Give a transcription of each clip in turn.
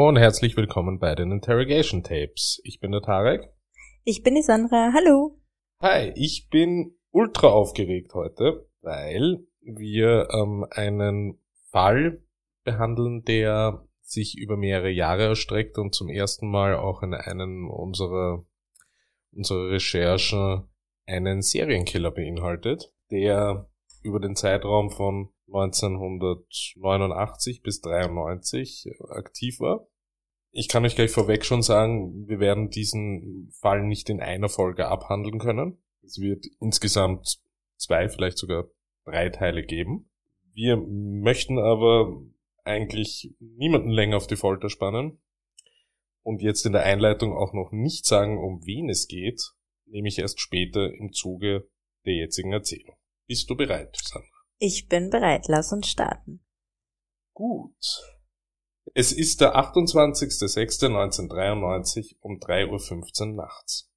Hallo und herzlich willkommen bei den Interrogation Tapes. Ich bin der Tarek. Ich bin die Sandra. Hallo. Hi, ich bin ultra aufgeregt heute, weil wir ähm, einen Fall behandeln, der sich über mehrere Jahre erstreckt und zum ersten Mal auch in einem unserer, unserer Recherchen einen Serienkiller beinhaltet, der über den Zeitraum von 1989 bis 93 aktiv war. Ich kann euch gleich vorweg schon sagen, wir werden diesen Fall nicht in einer Folge abhandeln können. Es wird insgesamt zwei, vielleicht sogar drei Teile geben. Wir möchten aber eigentlich niemanden länger auf die Folter spannen und jetzt in der Einleitung auch noch nicht sagen, um wen es geht, nehme ich erst später im Zuge der jetzigen Erzählung. Bist du bereit, Sandra? Ich bin bereit. Lass uns starten. Gut. Es ist der 28.06.1993 um 3.15 Uhr nachts.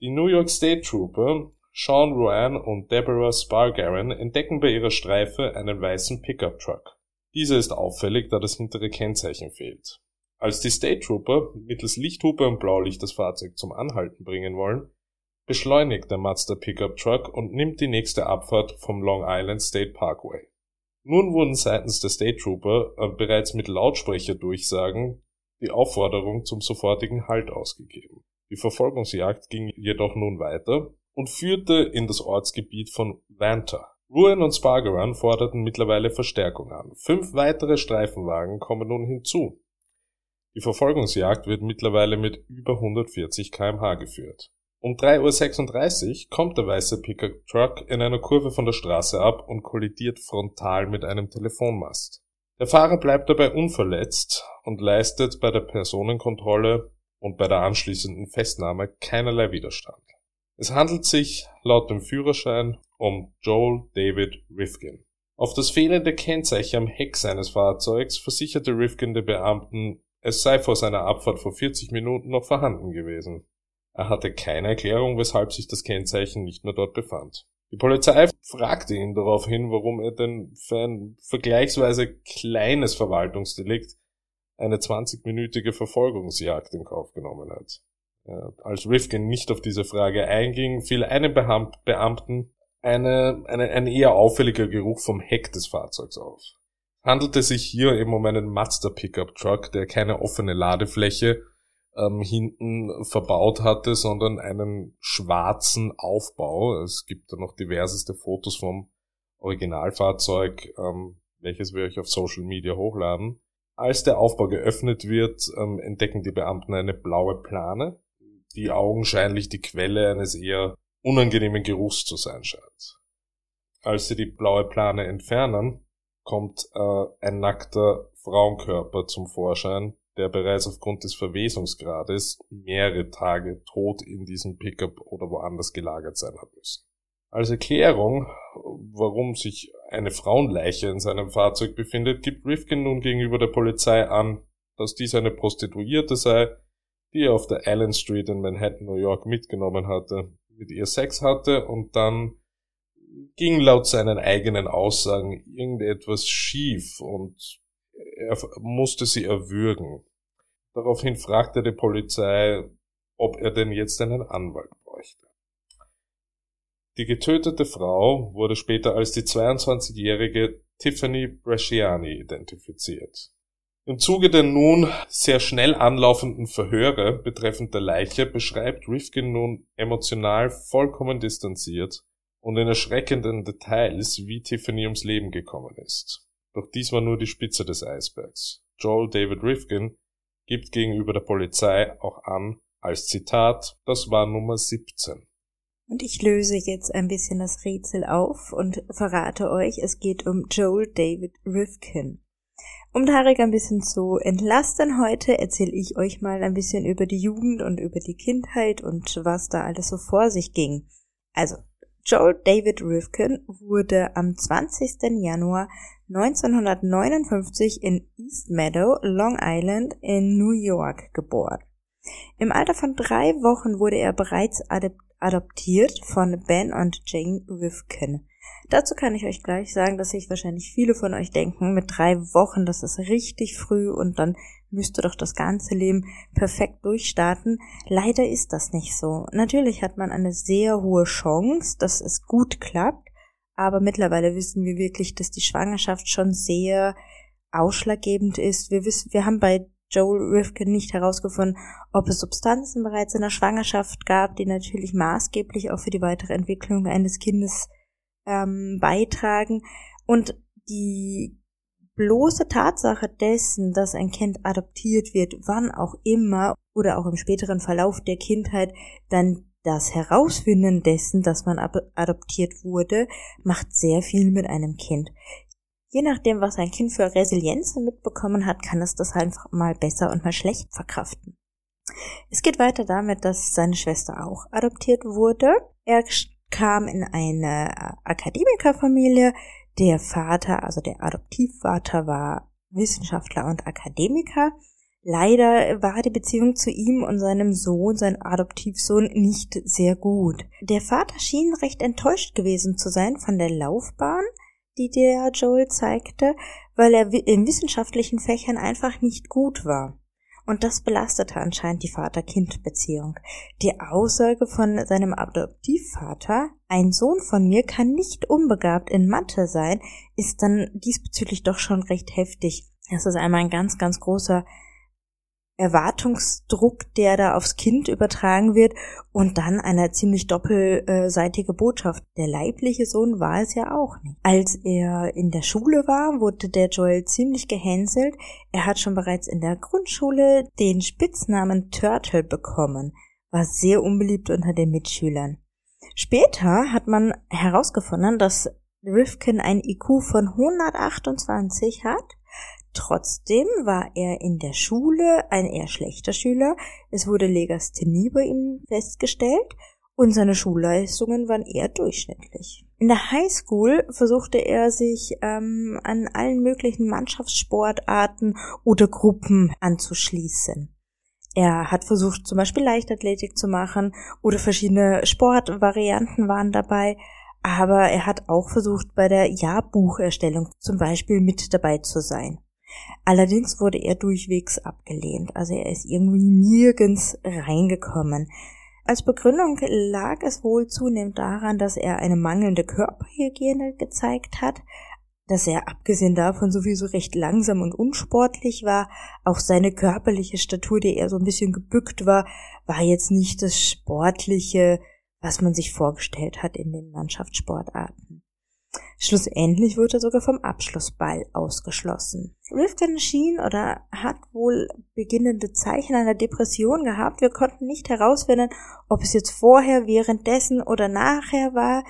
Die New York State Trooper Sean Rowan und Deborah Spargaran entdecken bei ihrer Streife einen weißen Pickup-Truck. Dieser ist auffällig, da das hintere Kennzeichen fehlt. Als die State Trooper mittels Lichthupe und Blaulicht das Fahrzeug zum Anhalten bringen wollen, beschleunigt der Mazda Pickup Truck und nimmt die nächste Abfahrt vom Long Island State Parkway. Nun wurden seitens der State Trooper äh, bereits mit Lautsprecherdurchsagen die Aufforderung zum sofortigen Halt ausgegeben. Die Verfolgungsjagd ging jedoch nun weiter und führte in das Ortsgebiet von Vanta. Ruan und Spargeran forderten mittlerweile Verstärkung an. Fünf weitere Streifenwagen kommen nun hinzu. Die Verfolgungsjagd wird mittlerweile mit über 140 kmh geführt. Um 3.36 Uhr kommt der weiße Pickup-Truck in einer Kurve von der Straße ab und kollidiert frontal mit einem Telefonmast. Der Fahrer bleibt dabei unverletzt und leistet bei der Personenkontrolle und bei der anschließenden Festnahme keinerlei Widerstand. Es handelt sich laut dem Führerschein um Joel David Rifkin. Auf das fehlende Kennzeichen am Heck seines Fahrzeugs versicherte Rifkin den Beamten, es sei vor seiner Abfahrt vor 40 Minuten noch vorhanden gewesen. Er hatte keine Erklärung, weshalb sich das Kennzeichen nicht mehr dort befand. Die Polizei fragte ihn daraufhin, warum er denn für ein vergleichsweise kleines Verwaltungsdelikt eine 20-minütige Verfolgungsjagd in Kauf genommen hat. Als Rifkin nicht auf diese Frage einging, fiel einem Beamten eine, eine, ein eher auffälliger Geruch vom Heck des Fahrzeugs auf. Handelte sich hier eben um einen Mazda Pickup Truck, der keine offene Ladefläche ähm, hinten verbaut hatte, sondern einen schwarzen Aufbau. Es gibt da noch diverseste Fotos vom Originalfahrzeug, ähm, welches wir euch auf Social Media hochladen. Als der Aufbau geöffnet wird, ähm, entdecken die Beamten eine blaue Plane, die augenscheinlich die Quelle eines eher unangenehmen Geruchs zu sein scheint. Als sie die blaue Plane entfernen, kommt äh, ein nackter Frauenkörper zum Vorschein, der bereits aufgrund des Verwesungsgrades mehrere Tage tot in diesem Pickup oder woanders gelagert sein hat müssen. Als Erklärung, warum sich eine Frauenleiche in seinem Fahrzeug befindet, gibt Rifkin nun gegenüber der Polizei an, dass dies eine Prostituierte sei, die er auf der Allen Street in Manhattan, New York mitgenommen hatte, mit ihr Sex hatte und dann ging laut seinen eigenen Aussagen irgendetwas schief und er musste sie erwürgen. Daraufhin fragte die Polizei, ob er denn jetzt einen Anwalt bräuchte. Die getötete Frau wurde später als die 22-jährige Tiffany Bresciani identifiziert. Im Zuge der nun sehr schnell anlaufenden Verhöre betreffend der Leiche beschreibt Rifkin nun emotional vollkommen distanziert und in erschreckenden Details, wie Tiffany ums Leben gekommen ist. Doch dies war nur die Spitze des Eisbergs. Joel David Rifkin gibt gegenüber der Polizei auch an, als Zitat, das war Nummer 17. Und ich löse jetzt ein bisschen das Rätsel auf und verrate euch, es geht um Joel David Rifkin. Um Tarek ein bisschen zu entlasten heute, erzähle ich euch mal ein bisschen über die Jugend und über die Kindheit und was da alles so vor sich ging. Also, Joel David Rifkin wurde am 20. Januar 1959 in East Meadow, Long Island in New York geboren. Im Alter von drei Wochen wurde er bereits adoptiert von Ben und Jane Rifkin. Dazu kann ich euch gleich sagen, dass sich wahrscheinlich viele von euch denken, mit drei Wochen, das ist richtig früh und dann müsste doch das ganze Leben perfekt durchstarten. Leider ist das nicht so. Natürlich hat man eine sehr hohe Chance, dass es gut klappt, aber mittlerweile wissen wir wirklich, dass die Schwangerschaft schon sehr ausschlaggebend ist. Wir wissen, wir haben bei Joel Rifkin nicht herausgefunden, ob es Substanzen bereits in der Schwangerschaft gab, die natürlich maßgeblich auch für die weitere Entwicklung eines Kindes ähm, beitragen. Und die bloße Tatsache dessen, dass ein Kind adoptiert wird, wann auch immer oder auch im späteren Verlauf der Kindheit dann das Herausfinden dessen, dass man adoptiert wurde, macht sehr viel mit einem Kind. Je nachdem, was ein Kind für Resilienz mitbekommen hat, kann es das einfach mal besser und mal schlecht verkraften. Es geht weiter damit, dass seine Schwester auch adoptiert wurde. Er kam in eine Akademikerfamilie. Der Vater, also der Adoptivvater, war Wissenschaftler und Akademiker. Leider war die Beziehung zu ihm und seinem Sohn, sein Adoptivsohn, nicht sehr gut. Der Vater schien recht enttäuscht gewesen zu sein von der Laufbahn, die der Joel zeigte, weil er in wissenschaftlichen Fächern einfach nicht gut war. Und das belastete anscheinend die Vater-Kind-Beziehung. Die Aussage von seinem Adoptivvater, ein Sohn von mir kann nicht unbegabt in Mathe sein, ist dann diesbezüglich doch schon recht heftig. Das ist einmal ein ganz, ganz großer Erwartungsdruck, der da aufs Kind übertragen wird und dann eine ziemlich doppelseitige Botschaft. Der leibliche Sohn war es ja auch nicht. Als er in der Schule war, wurde der Joel ziemlich gehänselt. Er hat schon bereits in der Grundschule den Spitznamen Turtle bekommen, war sehr unbeliebt unter den Mitschülern. Später hat man herausgefunden, dass Rifkin ein IQ von 128 hat Trotzdem war er in der Schule ein eher schlechter Schüler. Es wurde Legasthenie bei ihm festgestellt und seine Schulleistungen waren eher durchschnittlich. In der Highschool versuchte er sich ähm, an allen möglichen Mannschaftssportarten oder Gruppen anzuschließen. Er hat versucht, zum Beispiel Leichtathletik zu machen oder verschiedene Sportvarianten waren dabei, aber er hat auch versucht, bei der Jahrbucherstellung zum Beispiel mit dabei zu sein. Allerdings wurde er durchwegs abgelehnt, also er ist irgendwie nirgends reingekommen. Als Begründung lag es wohl zunehmend daran, dass er eine mangelnde Körperhygiene gezeigt hat, dass er abgesehen davon sowieso recht langsam und unsportlich war, auch seine körperliche Statur, die eher so ein bisschen gebückt war, war jetzt nicht das sportliche, was man sich vorgestellt hat in den Mannschaftssportarten. Schlussendlich wurde er sogar vom Abschlussball ausgeschlossen. Rifkin schien oder hat wohl beginnende Zeichen einer Depression gehabt. Wir konnten nicht herausfinden, ob es jetzt vorher, währenddessen oder nachher war.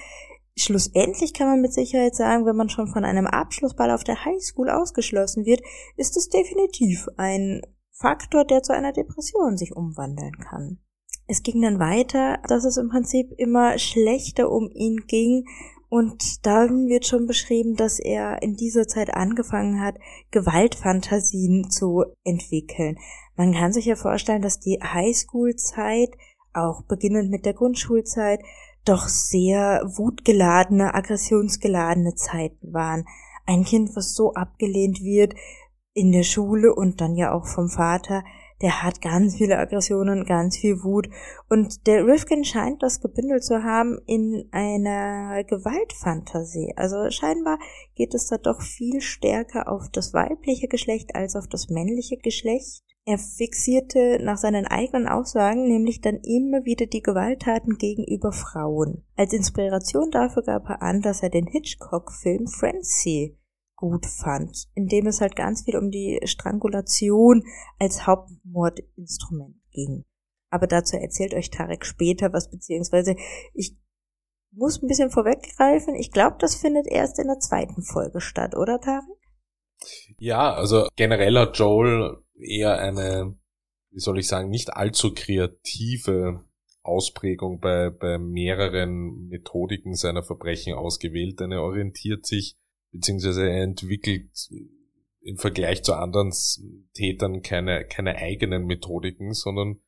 Schlussendlich kann man mit Sicherheit sagen, wenn man schon von einem Abschlussball auf der Highschool ausgeschlossen wird, ist es definitiv ein Faktor, der zu einer Depression sich umwandeln kann. Es ging dann weiter, dass es im Prinzip immer schlechter um ihn ging, und dann wird schon beschrieben, dass er in dieser Zeit angefangen hat, Gewaltfantasien zu entwickeln. Man kann sich ja vorstellen, dass die Highschool-Zeit, auch beginnend mit der Grundschulzeit, doch sehr wutgeladene, aggressionsgeladene Zeiten waren. Ein Kind, was so abgelehnt wird in der Schule und dann ja auch vom Vater, der hat ganz viele Aggressionen, ganz viel Wut. Und der Rifkin scheint das gebündelt zu haben in einer Gewaltfantasie. Also scheinbar geht es da doch viel stärker auf das weibliche Geschlecht als auf das männliche Geschlecht. Er fixierte nach seinen eigenen Aussagen nämlich dann immer wieder die Gewalttaten gegenüber Frauen. Als Inspiration dafür gab er an, dass er den Hitchcock-Film Frenzy gut fand, indem es halt ganz viel um die Strangulation als Hauptmordinstrument ging. Aber dazu erzählt euch Tarek später was, beziehungsweise ich muss ein bisschen vorweggreifen. Ich glaube, das findet erst in der zweiten Folge statt, oder Tarek? Ja, also generell hat Joel eher eine, wie soll ich sagen, nicht allzu kreative Ausprägung bei, bei mehreren Methodiken seiner Verbrechen ausgewählt, denn er orientiert sich beziehungsweise er entwickelt im Vergleich zu anderen Tätern keine, keine eigenen Methodiken, sondern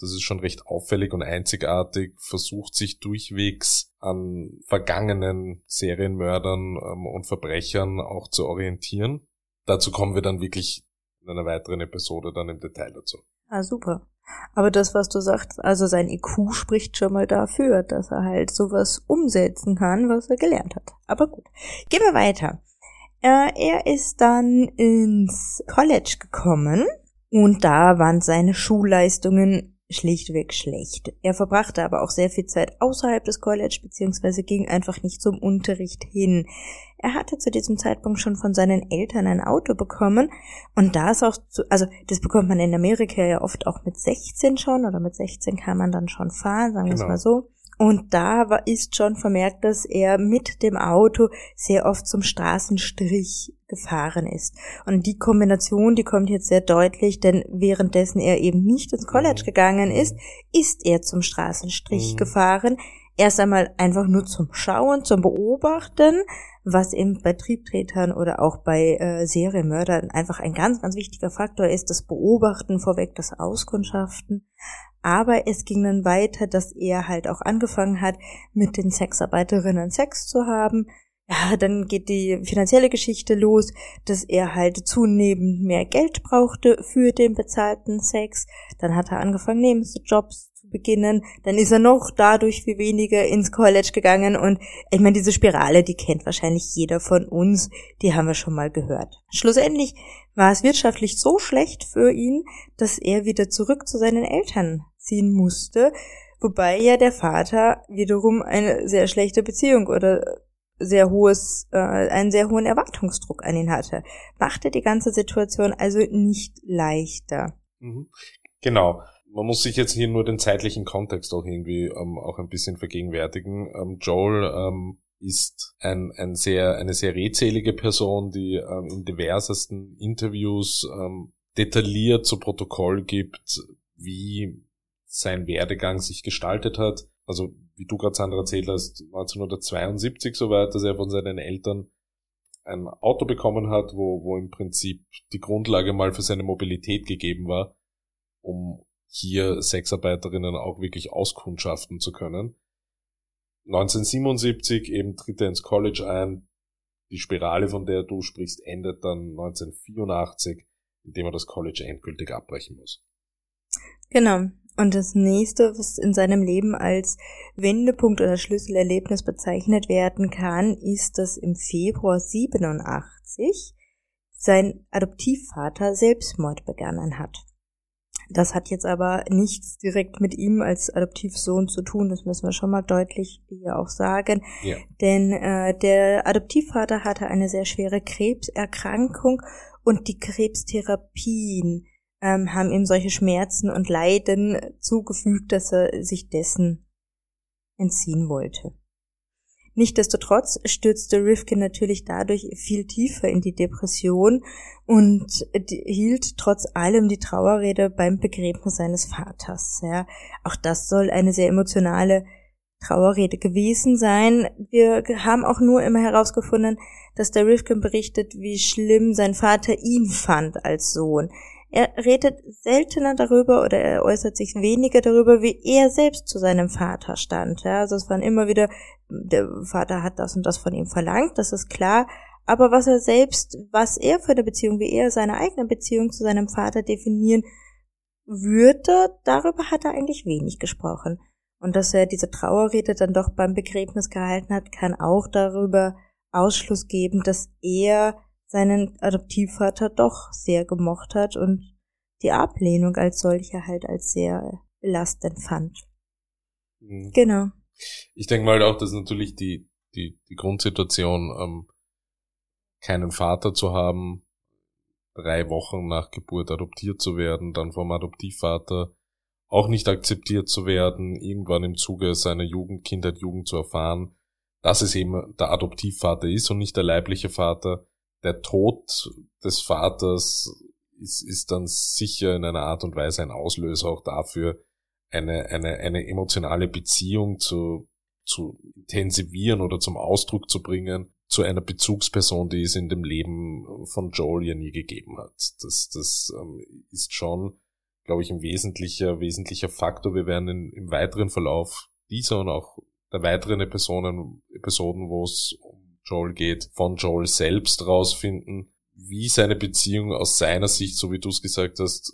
das ist schon recht auffällig und einzigartig, versucht sich durchwegs an vergangenen Serienmördern ähm, und Verbrechern auch zu orientieren. Dazu kommen wir dann wirklich in einer weiteren Episode dann im Detail dazu. Ah, super. Aber das, was du sagst, also sein IQ spricht schon mal dafür, dass er halt sowas umsetzen kann, was er gelernt hat. Aber gut. Gehen wir weiter. Äh, er ist dann ins College gekommen und da waren seine Schulleistungen schlichtweg schlecht. Er verbrachte aber auch sehr viel Zeit außerhalb des College beziehungsweise ging einfach nicht zum Unterricht hin. Er hatte zu diesem Zeitpunkt schon von seinen Eltern ein Auto bekommen und da ist auch, zu, also das bekommt man in Amerika ja oft auch mit 16 schon oder mit 16 kann man dann schon fahren, sagen wir genau. es mal so. Und da war, ist schon vermerkt, dass er mit dem Auto sehr oft zum Straßenstrich gefahren ist. Und die Kombination, die kommt jetzt sehr deutlich, denn währenddessen er eben nicht ins College mhm. gegangen ist, ist er zum Straßenstrich mhm. gefahren. Erst einmal einfach nur zum Schauen, zum Beobachten, was eben bei Triebtretern oder auch bei äh, Serienmördern einfach ein ganz, ganz wichtiger Faktor ist, das Beobachten vorweg, das Auskundschaften. Aber es ging dann weiter, dass er halt auch angefangen hat, mit den Sexarbeiterinnen Sex zu haben. Ja, dann geht die finanzielle Geschichte los, dass er halt zunehmend mehr Geld brauchte für den bezahlten Sex. Dann hat er angefangen, Nebenjobs beginnen, dann ist er noch dadurch viel weniger ins College gegangen und ich meine, diese Spirale, die kennt wahrscheinlich jeder von uns, die haben wir schon mal gehört. Schlussendlich war es wirtschaftlich so schlecht für ihn, dass er wieder zurück zu seinen Eltern ziehen musste, wobei ja der Vater wiederum eine sehr schlechte Beziehung oder sehr hohes, äh, einen sehr hohen Erwartungsdruck an ihn hatte. Machte die ganze Situation also nicht leichter. Mhm. Genau man muss sich jetzt hier nur den zeitlichen Kontext auch irgendwie ähm, auch ein bisschen vergegenwärtigen. Ähm, Joel ähm, ist ein, ein sehr, eine sehr redselige Person, die ähm, in diversesten Interviews ähm, detailliert zu Protokoll gibt, wie sein Werdegang sich gestaltet hat. Also wie du gerade Sandra erzählt hast, 1972 soweit, dass er von seinen Eltern ein Auto bekommen hat, wo, wo im Prinzip die Grundlage mal für seine Mobilität gegeben war, um hier Sexarbeiterinnen auch wirklich auskundschaften zu können. 1977 eben tritt er ins College ein. Die Spirale, von der du sprichst, endet dann 1984, indem er das College endgültig abbrechen muss. Genau. Und das nächste, was in seinem Leben als Wendepunkt oder Schlüsselerlebnis bezeichnet werden kann, ist, dass im Februar 87 sein Adoptivvater Selbstmord begangen hat. Das hat jetzt aber nichts direkt mit ihm als Adoptivsohn zu tun, das müssen wir schon mal deutlich hier auch sagen. Ja. Denn äh, der Adoptivvater hatte eine sehr schwere Krebserkrankung und die Krebstherapien ähm, haben ihm solche Schmerzen und Leiden zugefügt, dass er sich dessen entziehen wollte. Nichtsdestotrotz stürzte Rifkin natürlich dadurch viel tiefer in die Depression und hielt trotz allem die Trauerrede beim Begräbnis seines Vaters. Ja, auch das soll eine sehr emotionale Trauerrede gewesen sein. Wir haben auch nur immer herausgefunden, dass der Rifkin berichtet, wie schlimm sein Vater ihn fand als Sohn. Er redet seltener darüber oder er äußert sich weniger darüber, wie er selbst zu seinem Vater stand. Ja, also es waren immer wieder, der Vater hat das und das von ihm verlangt, das ist klar. Aber was er selbst, was er für eine Beziehung, wie er seine eigene Beziehung zu seinem Vater definieren würde, darüber hat er eigentlich wenig gesprochen. Und dass er diese Trauerrede dann doch beim Begräbnis gehalten hat, kann auch darüber Ausschluss geben, dass er seinen Adoptivvater doch sehr gemocht hat und die Ablehnung als solche halt als sehr belastend fand. Mhm. Genau. Ich denke mal auch, dass natürlich die, die, die Grundsituation, ähm, keinen Vater zu haben, drei Wochen nach Geburt adoptiert zu werden, dann vom Adoptivvater auch nicht akzeptiert zu werden, irgendwann im Zuge seiner Jugend, Kindheit, Jugend zu erfahren, dass es eben der Adoptivvater ist und nicht der leibliche Vater, der Tod des Vaters ist, ist dann sicher in einer Art und Weise ein Auslöser auch dafür, eine, eine, eine emotionale Beziehung zu, zu intensivieren oder zum Ausdruck zu bringen zu einer Bezugsperson, die es in dem Leben von Joel ja nie gegeben hat. Das, das ähm, ist schon glaube ich, ein wesentlicher, wesentlicher Faktor. Wir werden in, im weiteren Verlauf dieser und auch der weiteren Episoden, Episoden, wo es um Joel geht, von Joel selbst rausfinden, wie seine Beziehung aus seiner Sicht, so wie du es gesagt hast,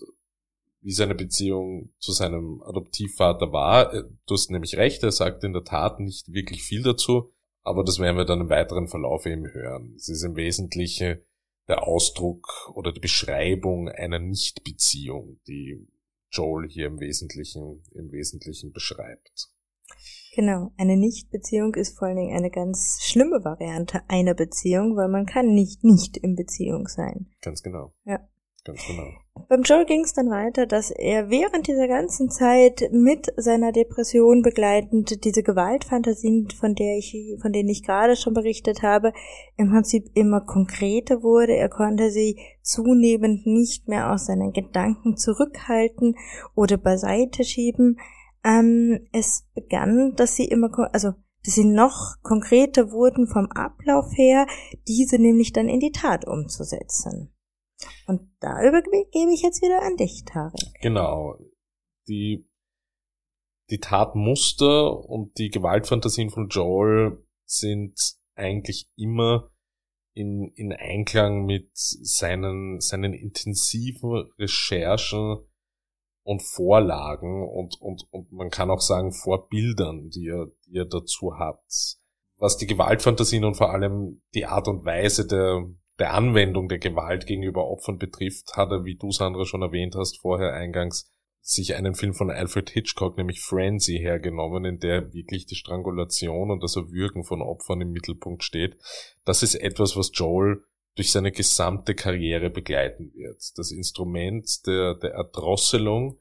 wie seine Beziehung zu seinem Adoptivvater war. Du hast nämlich recht, er sagt in der Tat nicht wirklich viel dazu, aber das werden wir dann im weiteren Verlauf eben hören. Es ist im Wesentlichen der Ausdruck oder die Beschreibung einer Nichtbeziehung, die Joel hier im Wesentlichen, im Wesentlichen beschreibt. Genau, eine Nichtbeziehung ist vor allen Dingen eine ganz schlimme Variante einer Beziehung, weil man kann nicht nicht in Beziehung sein. Ganz genau. Ja. Ganz genau. Beim Joel ging es dann weiter, dass er während dieser ganzen Zeit mit seiner Depression begleitend diese Gewaltfantasien, von der ich, von denen ich gerade schon berichtet habe, im Prinzip immer konkreter wurde. Er konnte sie zunehmend nicht mehr aus seinen Gedanken zurückhalten oder beiseite schieben. Ähm, es begann, dass sie immer, also dass sie noch konkreter wurden vom Ablauf her, diese nämlich dann in die Tat umzusetzen. Und da übergebe ich jetzt wieder an dich, Tarek. Genau. Die, die Tatmuster und die Gewaltfantasien von Joel sind eigentlich immer in, in Einklang mit seinen, seinen intensiven Recherchen und Vorlagen und, und, und man kann auch sagen Vorbildern, die er, die er dazu hat. Was die Gewaltfantasien und vor allem die Art und Weise der, der Anwendung der Gewalt gegenüber Opfern betrifft, hat er, wie du Sandra schon erwähnt hast, vorher eingangs sich einen Film von Alfred Hitchcock, nämlich Frenzy, hergenommen, in der wirklich die Strangulation und das Erwürgen von Opfern im Mittelpunkt steht. Das ist etwas, was Joel durch seine gesamte Karriere begleiten wird. Das Instrument der, der Erdrosselung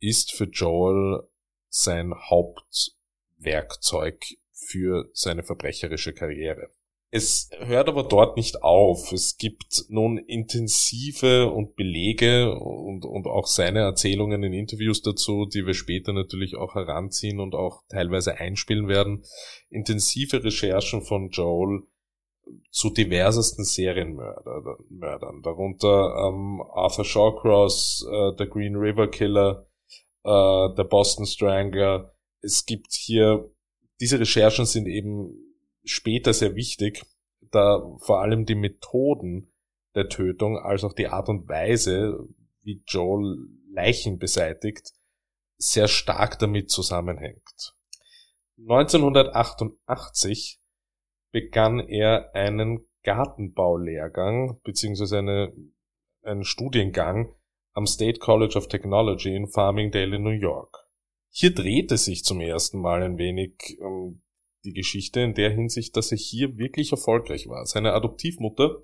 ist für Joel sein Hauptwerkzeug für seine verbrecherische Karriere. Es hört aber dort nicht auf. Es gibt nun intensive und Belege und, und auch seine Erzählungen in Interviews dazu, die wir später natürlich auch heranziehen und auch teilweise einspielen werden. Intensive Recherchen von Joel zu diversesten Serienmördern, darunter ähm, Arthur Shawcross, äh, der Green River Killer, äh, der Boston Strangler. Es gibt hier, diese Recherchen sind eben später sehr wichtig, da vor allem die Methoden der Tötung als auch die Art und Weise, wie Joel Leichen beseitigt, sehr stark damit zusammenhängt. 1988 begann er einen Gartenbaulehrgang beziehungsweise eine, einen Studiengang am State College of Technology in Farmingdale in New York. Hier drehte sich zum ersten Mal ein wenig um die Geschichte in der Hinsicht, dass er hier wirklich erfolgreich war. Seine Adoptivmutter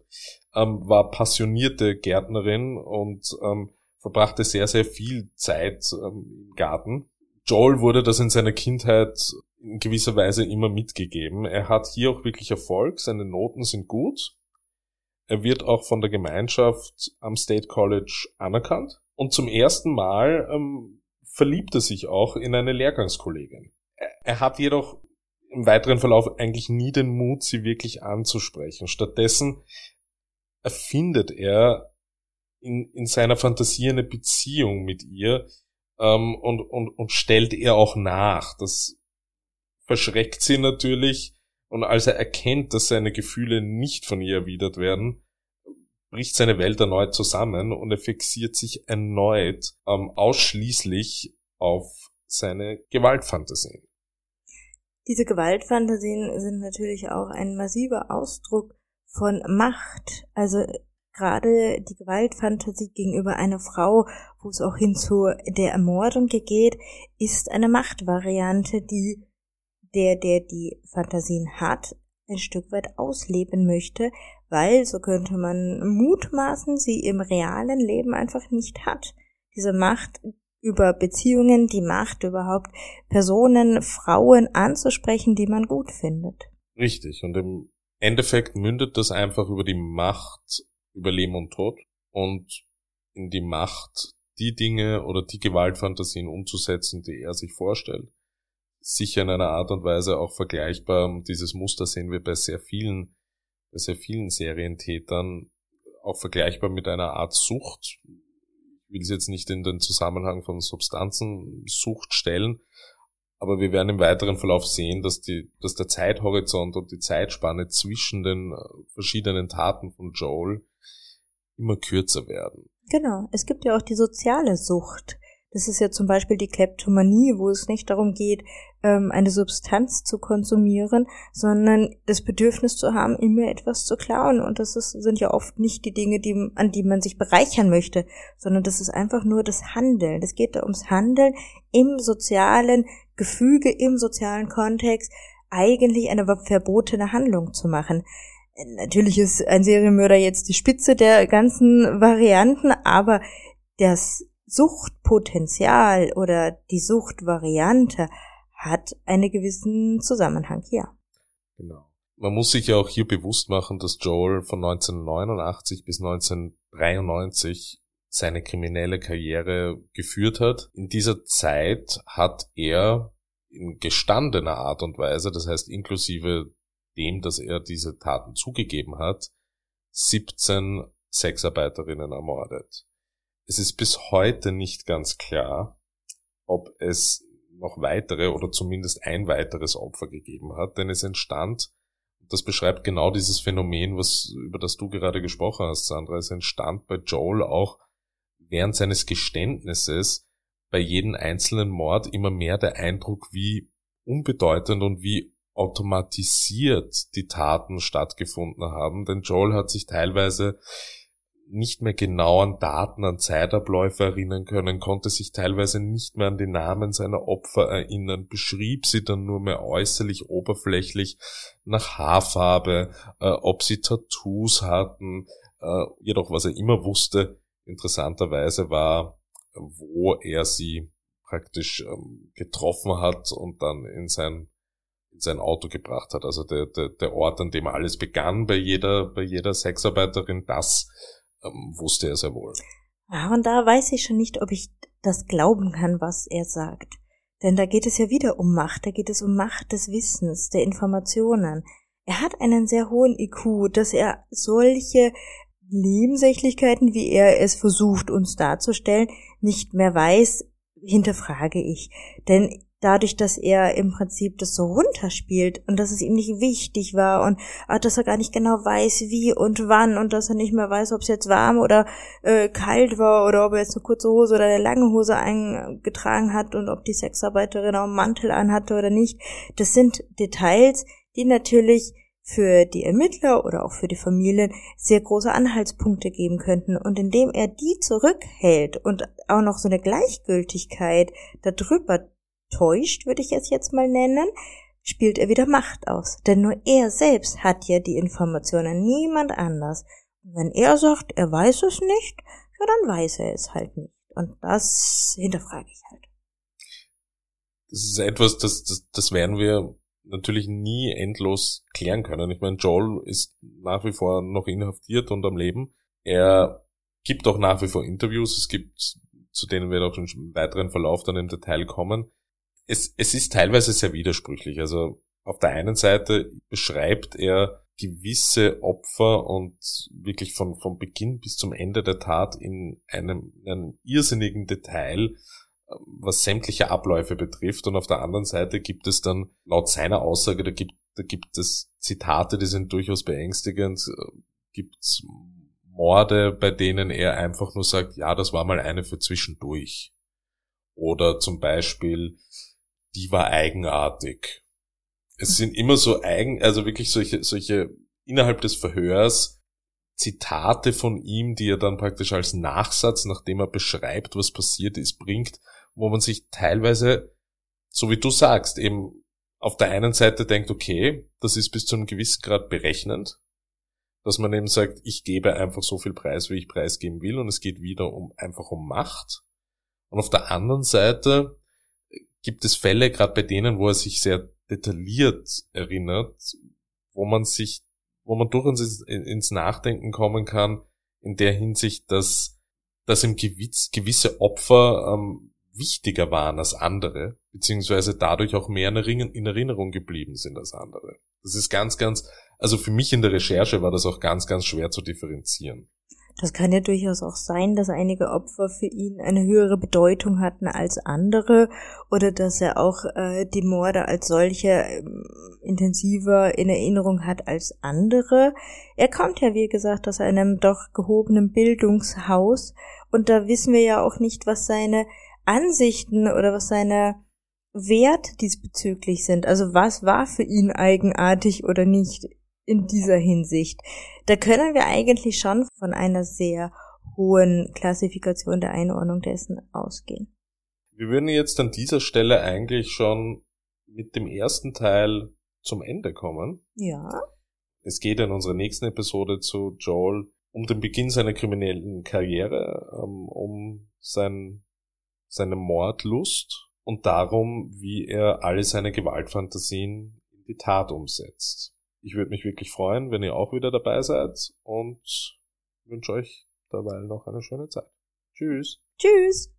ähm, war passionierte Gärtnerin und ähm, verbrachte sehr, sehr viel Zeit ähm, im Garten. Joel wurde das in seiner Kindheit in gewisser Weise immer mitgegeben. Er hat hier auch wirklich Erfolg, seine Noten sind gut. Er wird auch von der Gemeinschaft am State College anerkannt. Und zum ersten Mal ähm, verliebt er sich auch in eine Lehrgangskollegin. Er hat jedoch im weiteren Verlauf eigentlich nie den Mut, sie wirklich anzusprechen. Stattdessen erfindet er in, in seiner Fantasie eine Beziehung mit ihr ähm, und, und, und stellt ihr auch nach. Das verschreckt sie natürlich und als er erkennt, dass seine Gefühle nicht von ihr erwidert werden, bricht seine Welt erneut zusammen und er fixiert sich erneut ähm, ausschließlich auf seine Gewaltfantasien. Diese Gewaltfantasien sind natürlich auch ein massiver Ausdruck von Macht. Also gerade die Gewaltfantasie gegenüber einer Frau, wo es auch hin zu der Ermordung geht, ist eine Machtvariante, die der, der die Fantasien hat, ein Stück weit ausleben möchte, weil, so könnte man mutmaßen, sie im realen Leben einfach nicht hat. Diese Macht über Beziehungen, die Macht überhaupt Personen, Frauen anzusprechen, die man gut findet. Richtig. Und im Endeffekt mündet das einfach über die Macht über Leben und Tod und in die Macht, die Dinge oder die Gewaltfantasien umzusetzen, die er sich vorstellt. Sicher in einer Art und Weise auch vergleichbar. Dieses Muster sehen wir bei sehr vielen, bei sehr vielen Serientätern auch vergleichbar mit einer Art Sucht, will es jetzt nicht in den Zusammenhang von Substanzensucht stellen, aber wir werden im weiteren Verlauf sehen, dass, die, dass der Zeithorizont und die Zeitspanne zwischen den äh, verschiedenen Taten von Joel immer kürzer werden. Genau, es gibt ja auch die soziale Sucht. Das ist ja zum Beispiel die Kleptomanie, wo es nicht darum geht, ähm, eine Substanz zu konsumieren, sondern das Bedürfnis zu haben, immer etwas zu klauen. Und das ist, sind ja oft nicht die Dinge, die, an die man sich bereichern möchte, sondern das ist einfach nur das Handeln. Es geht da ums Handeln im sozialen Gefüge, im sozialen Kontext, eigentlich eine verbotene Handlung zu machen. Natürlich ist ein Serienmörder jetzt die Spitze der ganzen Varianten, aber das Suchtpotenzial oder die Suchtvariante hat einen gewissen Zusammenhang hier. Genau. Man muss sich ja auch hier bewusst machen, dass Joel von 1989 bis 1993 seine kriminelle Karriere geführt hat. In dieser Zeit hat er in gestandener Art und Weise, das heißt inklusive dem, dass er diese Taten zugegeben hat, 17 Sexarbeiterinnen ermordet. Es ist bis heute nicht ganz klar, ob es noch weitere oder zumindest ein weiteres Opfer gegeben hat, denn es entstand, das beschreibt genau dieses Phänomen, was, über das du gerade gesprochen hast, Sandra, es entstand bei Joel auch während seines Geständnisses bei jedem einzelnen Mord immer mehr der Eindruck, wie unbedeutend und wie automatisiert die Taten stattgefunden haben, denn Joel hat sich teilweise nicht mehr genau an Daten, an Zeitabläufe erinnern können, konnte sich teilweise nicht mehr an die Namen seiner Opfer erinnern, beschrieb sie dann nur mehr äußerlich oberflächlich nach Haarfarbe, äh, ob sie Tattoos hatten, äh, jedoch was er immer wusste, interessanterweise war, wo er sie praktisch ähm, getroffen hat und dann in sein in sein Auto gebracht hat. Also der, der, der Ort, an dem alles begann bei jeder, bei jeder Sexarbeiterin, das ähm, wusste er sehr wohl. Ja, und da weiß ich schon nicht, ob ich das glauben kann, was er sagt. Denn da geht es ja wieder um Macht, da geht es um Macht des Wissens, der Informationen. Er hat einen sehr hohen IQ, dass er solche Nebensächlichkeiten, wie er es versucht uns darzustellen, nicht mehr weiß, hinterfrage ich. Denn dadurch, dass er im Prinzip das so runterspielt und dass es ihm nicht wichtig war und ah, dass er gar nicht genau weiß, wie und wann und dass er nicht mehr weiß, ob es jetzt warm oder äh, kalt war oder ob er jetzt eine kurze Hose oder eine lange Hose eingetragen hat und ob die Sexarbeiterin auch einen Mantel anhatte oder nicht. Das sind Details, die natürlich für die Ermittler oder auch für die Familien sehr große Anhaltspunkte geben könnten. Und indem er die zurückhält und auch noch so eine Gleichgültigkeit darüber täuscht, würde ich es jetzt mal nennen, spielt er wieder Macht aus. Denn nur er selbst hat ja die Informationen, niemand anders. Und wenn er sagt, er weiß es nicht, ja, dann weiß er es halt nicht. Und das hinterfrage ich halt. Das ist etwas, das, das, das werden wir natürlich nie endlos klären können. Ich meine, Joel ist nach wie vor noch inhaftiert und am Leben. Er gibt auch nach wie vor Interviews. Es gibt, zu denen wir auch im weiteren Verlauf dann im Detail kommen es, es ist teilweise sehr widersprüchlich. Also auf der einen Seite beschreibt er gewisse Opfer und wirklich von, von Beginn bis zum Ende der Tat in einem, in einem irrsinnigen Detail, was sämtliche Abläufe betrifft. Und auf der anderen Seite gibt es dann laut seiner Aussage, da gibt, da gibt es Zitate, die sind durchaus beängstigend, gibt es Morde, bei denen er einfach nur sagt, ja, das war mal eine für zwischendurch. Oder zum Beispiel, die war eigenartig. Es sind immer so eigen, also wirklich solche, solche innerhalb des Verhörs Zitate von ihm, die er dann praktisch als Nachsatz, nachdem er beschreibt, was passiert ist, bringt, wo man sich teilweise, so wie du sagst, eben auf der einen Seite denkt, okay, das ist bis zu einem gewissen Grad berechnend, dass man eben sagt, ich gebe einfach so viel Preis, wie ich preisgeben will, und es geht wieder um einfach um Macht. Und auf der anderen Seite gibt es Fälle, gerade bei denen, wo er sich sehr detailliert erinnert, wo man sich, wo man durchaus ins Nachdenken kommen kann, in der Hinsicht, dass, dass ihm gewisse Opfer ähm, wichtiger waren als andere, beziehungsweise dadurch auch mehr in Erinnerung geblieben sind als andere. Das ist ganz, ganz, also für mich in der Recherche war das auch ganz, ganz schwer zu differenzieren. Das kann ja durchaus auch sein, dass einige Opfer für ihn eine höhere Bedeutung hatten als andere oder dass er auch äh, die Morde als solche äh, intensiver in Erinnerung hat als andere. Er kommt ja, wie gesagt, aus einem doch gehobenen Bildungshaus und da wissen wir ja auch nicht, was seine Ansichten oder was seine Wert diesbezüglich sind. Also was war für ihn eigenartig oder nicht in dieser Hinsicht. Da können wir eigentlich schon von einer sehr hohen Klassifikation der Einordnung dessen ausgehen. Wir würden jetzt an dieser Stelle eigentlich schon mit dem ersten Teil zum Ende kommen. Ja. Es geht in unserer nächsten Episode zu Joel um den Beginn seiner kriminellen Karriere, ähm, um sein, seine Mordlust und darum, wie er alle seine Gewaltfantasien in die Tat umsetzt. Ich würde mich wirklich freuen, wenn ihr auch wieder dabei seid und wünsche euch dabei noch eine schöne Zeit. Tschüss. Tschüss.